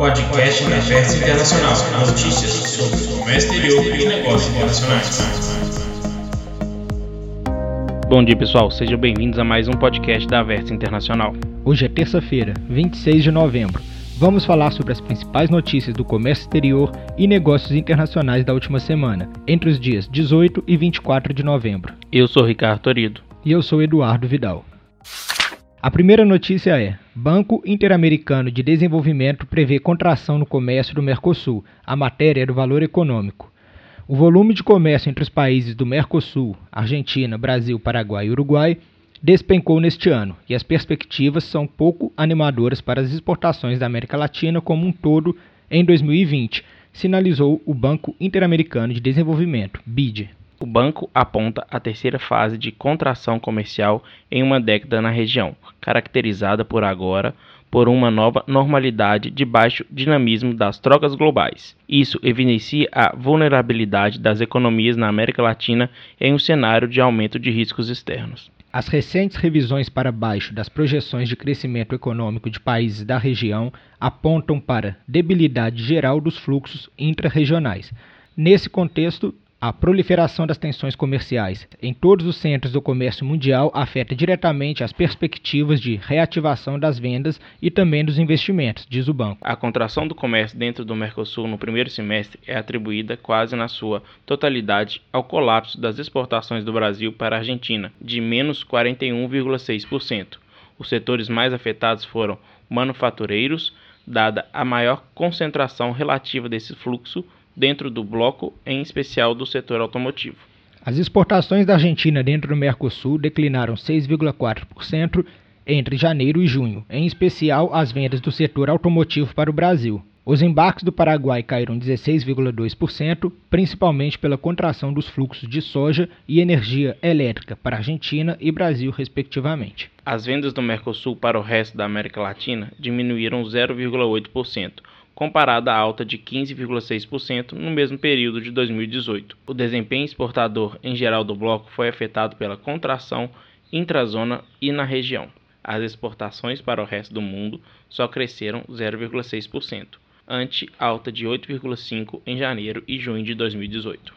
Podcast da Versa Internacional. Notícias sobre o comércio exterior e negócios internacionais. Bom dia, pessoal. Sejam bem-vindos a mais um podcast da Versa Internacional. Hoje é terça-feira, 26 de novembro. Vamos falar sobre as principais notícias do comércio exterior e negócios internacionais da última semana, entre os dias 18 e 24 de novembro. Eu sou Ricardo Torido. E eu sou Eduardo Vidal. A primeira notícia é: Banco Interamericano de Desenvolvimento prevê contração no comércio do Mercosul. A matéria é do valor econômico. O volume de comércio entre os países do Mercosul, Argentina, Brasil, Paraguai e Uruguai, despencou neste ano e as perspectivas são pouco animadoras para as exportações da América Latina como um todo em 2020, sinalizou o Banco Interamericano de Desenvolvimento, BID. O banco aponta a terceira fase de contração comercial em uma década na região, caracterizada por agora por uma nova normalidade de baixo dinamismo das trocas globais. Isso evidencia a vulnerabilidade das economias na América Latina em um cenário de aumento de riscos externos. As recentes revisões para baixo das projeções de crescimento econômico de países da região apontam para debilidade geral dos fluxos intra-regionais. Nesse contexto, a proliferação das tensões comerciais em todos os centros do comércio mundial afeta diretamente as perspectivas de reativação das vendas e também dos investimentos, diz o banco. A contração do comércio dentro do Mercosul no primeiro semestre é atribuída quase na sua totalidade ao colapso das exportações do Brasil para a Argentina, de menos 41,6%. Os setores mais afetados foram manufatureiros, dada a maior concentração relativa desse fluxo dentro do bloco, em especial do setor automotivo. As exportações da Argentina dentro do Mercosul declinaram 6,4% entre janeiro e junho, em especial as vendas do setor automotivo para o Brasil. Os embarques do Paraguai caíram 16,2%, principalmente pela contração dos fluxos de soja e energia elétrica para Argentina e Brasil, respectivamente. As vendas do Mercosul para o resto da América Latina diminuíram 0,8%, comparada à alta de 15,6% no mesmo período de 2018. O desempenho exportador em geral do bloco foi afetado pela contração intrazona e na região. As exportações para o resto do mundo só cresceram 0,6%, ante alta de 8,5% em janeiro e junho de 2018.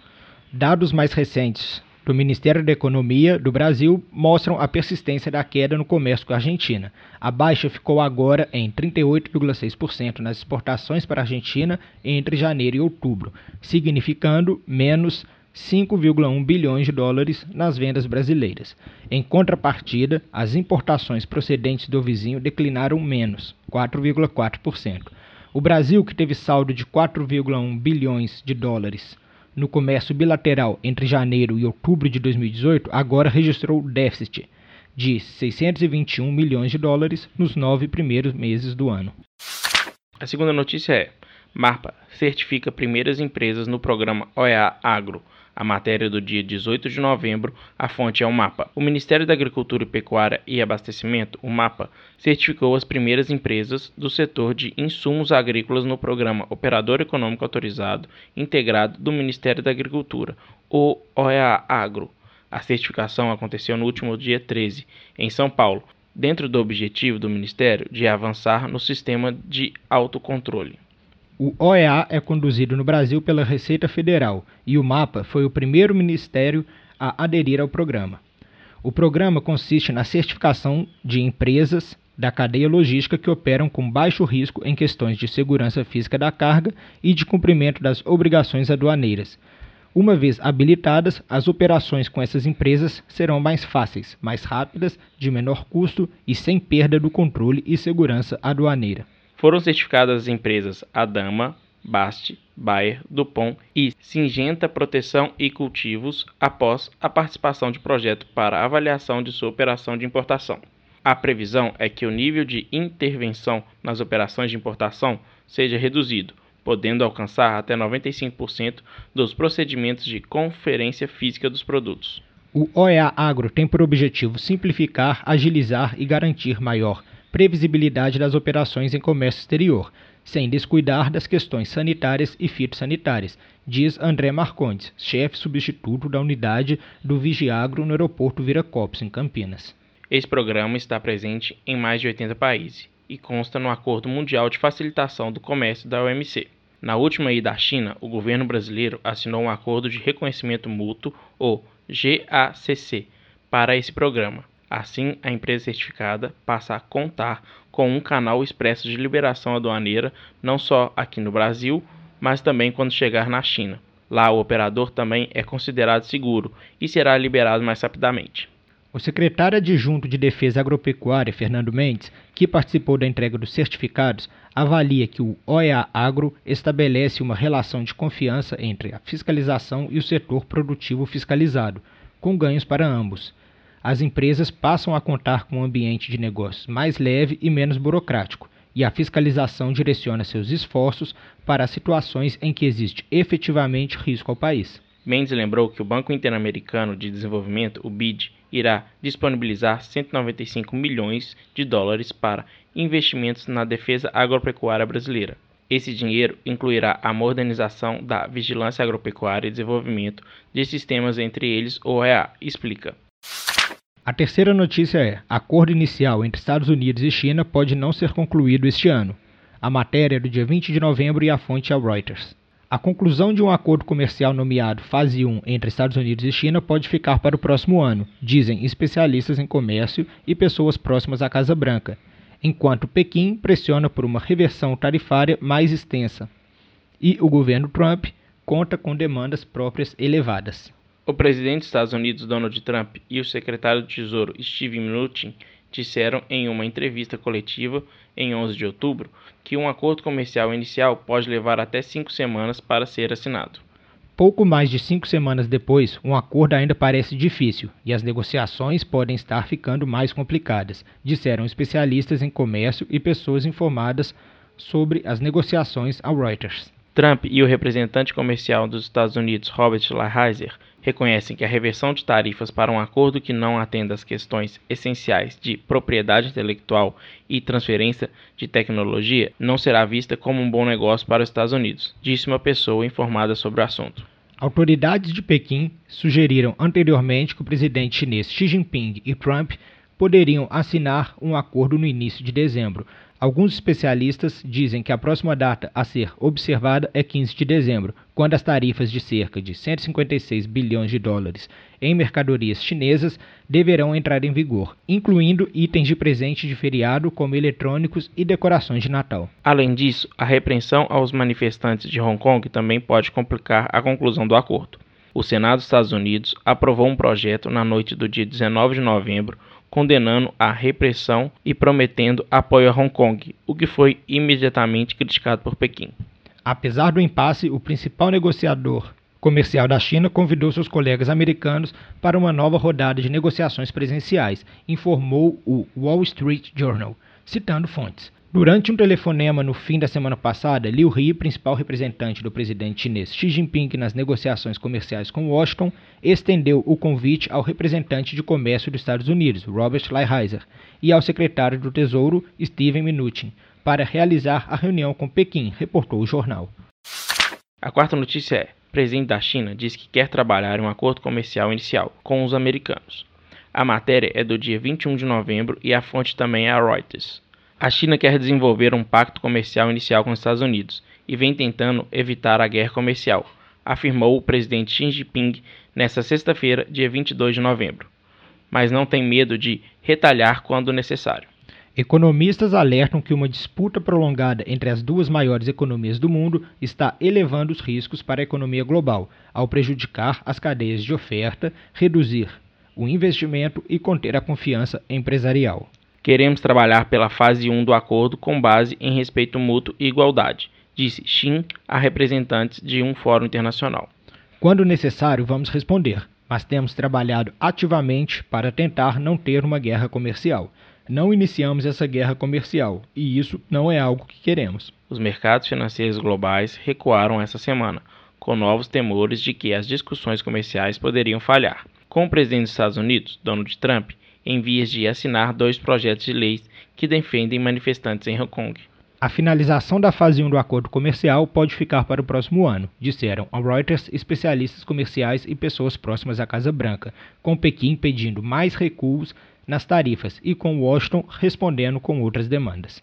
Dados mais recentes do Ministério da Economia do Brasil mostram a persistência da queda no comércio com a Argentina. A baixa ficou agora em 38,6% nas exportações para a Argentina entre janeiro e outubro, significando menos 5,1 bilhões de dólares nas vendas brasileiras. Em contrapartida, as importações procedentes do vizinho declinaram menos 4,4%. O Brasil, que teve saldo de 4,1 bilhões de dólares no comércio bilateral entre janeiro e outubro de 2018, agora registrou déficit de 621 milhões de dólares nos nove primeiros meses do ano. A segunda notícia é: MARPA certifica primeiras empresas no programa OEA Agro a matéria do dia 18 de novembro, a fonte é o MAPA. O Ministério da Agricultura, Pecuária e Abastecimento, o MAPA, certificou as primeiras empresas do setor de insumos agrícolas no programa Operador Econômico Autorizado Integrado do Ministério da Agricultura, o OEA Agro. A certificação aconteceu no último dia 13, em São Paulo, dentro do objetivo do Ministério de avançar no sistema de autocontrole. O OEA é conduzido no Brasil pela Receita Federal e o MAPA foi o primeiro ministério a aderir ao programa. O programa consiste na certificação de empresas da cadeia logística que operam com baixo risco em questões de segurança física da carga e de cumprimento das obrigações aduaneiras. Uma vez habilitadas, as operações com essas empresas serão mais fáceis, mais rápidas, de menor custo e sem perda do controle e segurança aduaneira. Foram certificadas as empresas Adama, Bast, Bayer, Dupont e Singenta Proteção e Cultivos após a participação de projeto para avaliação de sua operação de importação. A previsão é que o nível de intervenção nas operações de importação seja reduzido, podendo alcançar até 95% dos procedimentos de conferência física dos produtos. O OEA Agro tem por objetivo simplificar, agilizar e garantir maior previsibilidade das operações em comércio exterior, sem descuidar das questões sanitárias e fitossanitárias, diz André Marcondes, chefe substituto da unidade do Vigiagro no aeroporto Viracopos, em Campinas. Esse programa está presente em mais de 80 países e consta no Acordo Mundial de Facilitação do Comércio da OMC. Na última ida à China, o governo brasileiro assinou um acordo de reconhecimento mútuo, ou GACC, para esse programa. Assim, a empresa certificada passa a contar com um canal expresso de liberação aduaneira não só aqui no Brasil, mas também quando chegar na China. Lá, o operador também é considerado seguro e será liberado mais rapidamente. O secretário adjunto de Defesa Agropecuária, Fernando Mendes, que participou da entrega dos certificados, avalia que o OEA Agro estabelece uma relação de confiança entre a fiscalização e o setor produtivo fiscalizado, com ganhos para ambos. As empresas passam a contar com um ambiente de negócios mais leve e menos burocrático, e a fiscalização direciona seus esforços para situações em que existe efetivamente risco ao país. Mendes lembrou que o Banco Interamericano de Desenvolvimento, o BID, irá disponibilizar 195 milhões de dólares para investimentos na defesa agropecuária brasileira. Esse dinheiro incluirá a modernização da vigilância agropecuária e desenvolvimento de sistemas, entre eles o OEA, explica. A terceira notícia é: acordo inicial entre Estados Unidos e China pode não ser concluído este ano. A matéria é do dia 20 de novembro e a fonte é Reuters. A conclusão de um acordo comercial nomeado Fase 1 entre Estados Unidos e China pode ficar para o próximo ano, dizem especialistas em comércio e pessoas próximas à Casa Branca, enquanto Pequim pressiona por uma reversão tarifária mais extensa. E o governo Trump conta com demandas próprias elevadas. O presidente dos Estados Unidos, Donald Trump, e o secretário de Tesouro, Steve Mnuchin, disseram em uma entrevista coletiva em 11 de outubro que um acordo comercial inicial pode levar até cinco semanas para ser assinado. Pouco mais de cinco semanas depois, um acordo ainda parece difícil e as negociações podem estar ficando mais complicadas, disseram especialistas em comércio e pessoas informadas sobre as negociações ao Reuters. Trump e o representante comercial dos Estados Unidos, Robert Lighthizer, reconhecem que a reversão de tarifas para um acordo que não atenda às questões essenciais de propriedade intelectual e transferência de tecnologia não será vista como um bom negócio para os Estados Unidos, disse uma pessoa informada sobre o assunto. Autoridades de Pequim sugeriram anteriormente que o presidente chinês Xi Jinping e Trump poderiam assinar um acordo no início de dezembro, Alguns especialistas dizem que a próxima data a ser observada é 15 de dezembro, quando as tarifas de cerca de 156 bilhões de dólares em mercadorias chinesas deverão entrar em vigor, incluindo itens de presente de feriado como eletrônicos e decorações de Natal. Além disso, a repreensão aos manifestantes de Hong Kong também pode complicar a conclusão do acordo. O Senado dos Estados Unidos aprovou um projeto na noite do dia 19 de novembro condenando a repressão e prometendo apoio a Hong Kong, o que foi imediatamente criticado por Pequim. Apesar do impasse, o principal negociador comercial da China convidou seus colegas americanos para uma nova rodada de negociações presenciais, informou o Wall Street Journal, citando fontes. Durante um telefonema no fim da semana passada, Liu He, principal representante do presidente chinês Xi Jinping nas negociações comerciais com Washington, estendeu o convite ao representante de comércio dos Estados Unidos, Robert Lighthizer, e ao secretário do Tesouro, Steven Mnuchin, para realizar a reunião com Pequim, reportou o jornal. A quarta notícia é: o presidente da China diz que quer trabalhar um acordo comercial inicial com os americanos. A matéria é do dia 21 de novembro e a fonte também é a Reuters. A China quer desenvolver um pacto comercial inicial com os Estados Unidos e vem tentando evitar a guerra comercial, afirmou o presidente Xi Jinping nesta sexta-feira, dia 22 de novembro. Mas não tem medo de retalhar quando necessário. Economistas alertam que uma disputa prolongada entre as duas maiores economias do mundo está elevando os riscos para a economia global, ao prejudicar as cadeias de oferta, reduzir o investimento e conter a confiança empresarial. Queremos trabalhar pela fase 1 do acordo com base em respeito mútuo e igualdade, disse Xin a representantes de um fórum internacional. Quando necessário, vamos responder, mas temos trabalhado ativamente para tentar não ter uma guerra comercial. Não iniciamos essa guerra comercial e isso não é algo que queremos. Os mercados financeiros globais recuaram essa semana, com novos temores de que as discussões comerciais poderiam falhar. Com o presidente dos Estados Unidos, Donald Trump, em vias de assinar dois projetos de leis que defendem manifestantes em Hong Kong. A finalização da fase 1 do acordo comercial pode ficar para o próximo ano, disseram a Reuters especialistas comerciais e pessoas próximas à Casa Branca, com Pequim pedindo mais recuos nas tarifas e com Washington respondendo com outras demandas.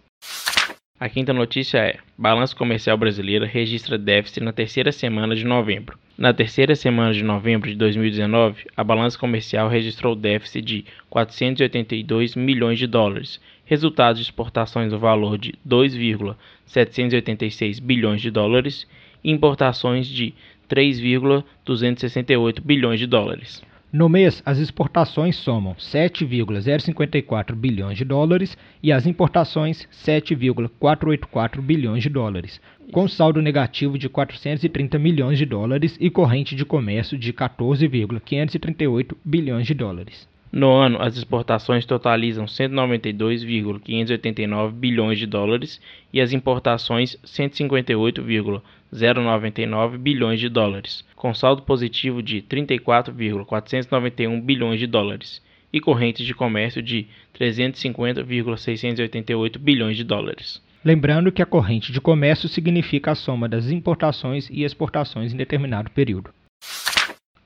A quinta notícia é: balanço comercial brasileiro registra déficit na terceira semana de novembro. Na terceira semana de novembro de 2019, a balança comercial registrou déficit de 482 milhões de dólares, resultado de exportações no valor de 2,786 bilhões de dólares e importações de 3,268 bilhões de dólares. No mês, as exportações somam 7,054 bilhões de dólares e as importações 7,484 bilhões de dólares, com saldo negativo de 430 milhões de dólares e corrente de comércio de 14,538 bilhões de dólares. No ano, as exportações totalizam 192,589 bilhões de dólares e as importações 158,099 bilhões de dólares, com saldo positivo de 34,491 bilhões de dólares e correntes de comércio de 350,688 bilhões de dólares. Lembrando que a corrente de comércio significa a soma das importações e exportações em determinado período.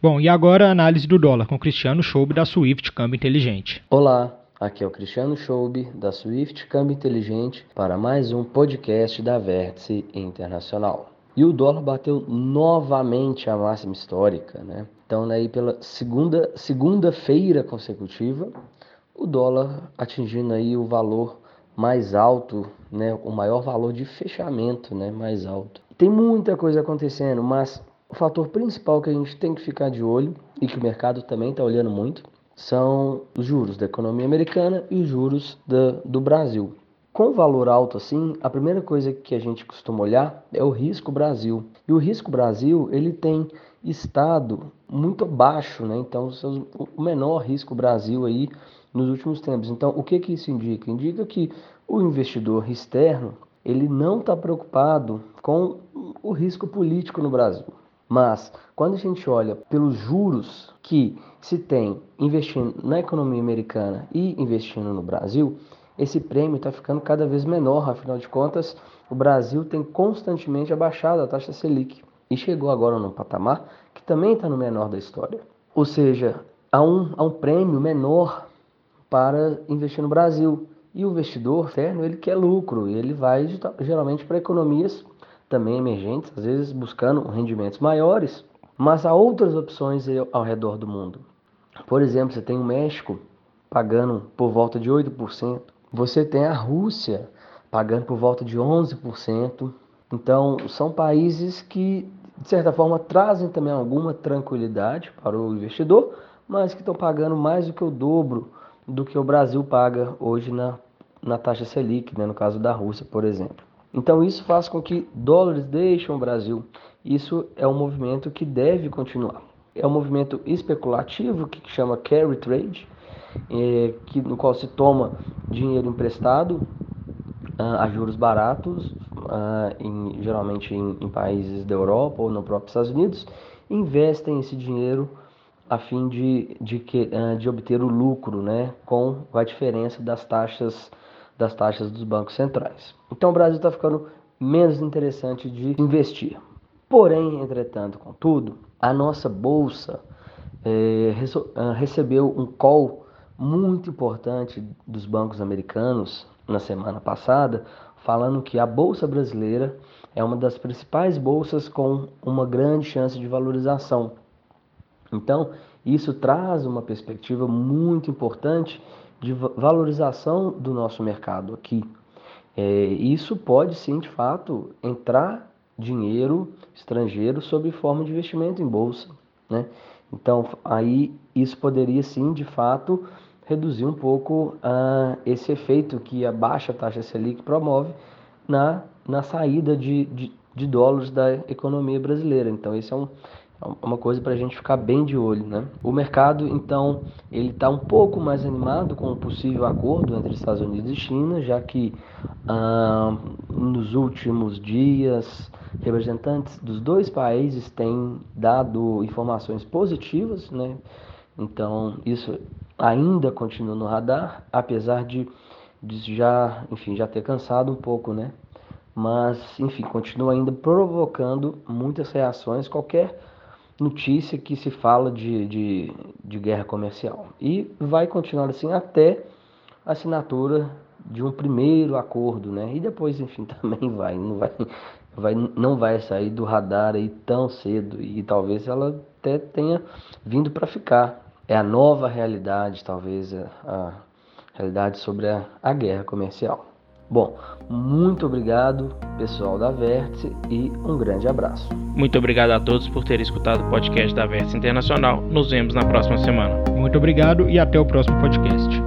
Bom, e agora a análise do dólar com Cristiano Schoube da Swift Câmbio Inteligente. Olá, aqui é o Cristiano Schoube da Swift Câmbio Inteligente para mais um podcast da Vértice Internacional. E o dólar bateu novamente a máxima histórica, né? Então, aí pela segunda segunda-feira consecutiva, o dólar atingindo aí o valor mais alto, né? O maior valor de fechamento, né? Mais alto. Tem muita coisa acontecendo, mas o fator principal que a gente tem que ficar de olho e que o mercado também está olhando muito são os juros da economia americana e os juros da, do Brasil. Com valor alto assim, a primeira coisa que a gente costuma olhar é o risco Brasil. E o risco Brasil ele tem estado muito baixo, né? Então o menor risco Brasil aí nos últimos tempos. Então o que que isso indica? Indica que o investidor externo ele não está preocupado com o risco político no Brasil. Mas quando a gente olha pelos juros que se tem investindo na economia americana e investindo no Brasil, esse prêmio está ficando cada vez menor. Afinal de contas, o Brasil tem constantemente abaixado a taxa Selic e chegou agora num patamar que também está no menor da história. Ou seja, há um, há um prêmio menor para investir no Brasil. E o investidor externo ele quer lucro, ele vai geralmente para economias também emergentes, às vezes buscando rendimentos maiores, mas há outras opções ao redor do mundo. Por exemplo, você tem o México pagando por volta de 8%, você tem a Rússia pagando por volta de 11%. Então, são países que, de certa forma, trazem também alguma tranquilidade para o investidor, mas que estão pagando mais do que o dobro do que o Brasil paga hoje na, na taxa Selic, né? no caso da Rússia, por exemplo. Então isso faz com que dólares deixem o Brasil. Isso é um movimento que deve continuar. É um movimento especulativo que chama carry trade, é, que, no qual se toma dinheiro emprestado uh, a juros baratos, uh, em, geralmente em, em, países da Europa ou no próprio Estados Unidos, investem esse dinheiro a fim de, de, que, uh, de obter o lucro né, com a diferença das taxas das taxas dos bancos centrais. Então o Brasil está ficando menos interessante de investir. Porém, entretanto, contudo, a nossa bolsa é, recebeu um call muito importante dos bancos americanos na semana passada, falando que a bolsa brasileira é uma das principais bolsas com uma grande chance de valorização. Então, isso traz uma perspectiva muito importante de valorização do nosso mercado aqui. É, isso pode sim, de fato, entrar dinheiro estrangeiro sob forma de investimento em bolsa. Né? Então, aí isso poderia sim, de fato, reduzir um pouco uh, esse efeito que a baixa taxa Selic promove na, na saída de, de, de dólares da economia brasileira. Então, esse é um, uma coisa para a gente ficar bem de olho, né? O mercado, então, ele está um pouco mais animado com o possível acordo entre Estados Unidos e China, já que ah, nos últimos dias representantes dos dois países têm dado informações positivas, né? Então, isso ainda continua no radar, apesar de, de já, enfim, já ter cansado um pouco, né? Mas, enfim, continua ainda provocando muitas reações. Qualquer notícia que se fala de, de, de guerra comercial. E vai continuar assim até a assinatura de um primeiro acordo, né? E depois, enfim, também vai, não vai, vai, não vai sair do radar aí tão cedo e talvez ela até tenha vindo para ficar. É a nova realidade, talvez a realidade sobre a, a guerra comercial. Bom, muito obrigado, pessoal da Vértice, e um grande abraço. Muito obrigado a todos por terem escutado o podcast da Vértice Internacional. Nos vemos na próxima semana. Muito obrigado e até o próximo podcast.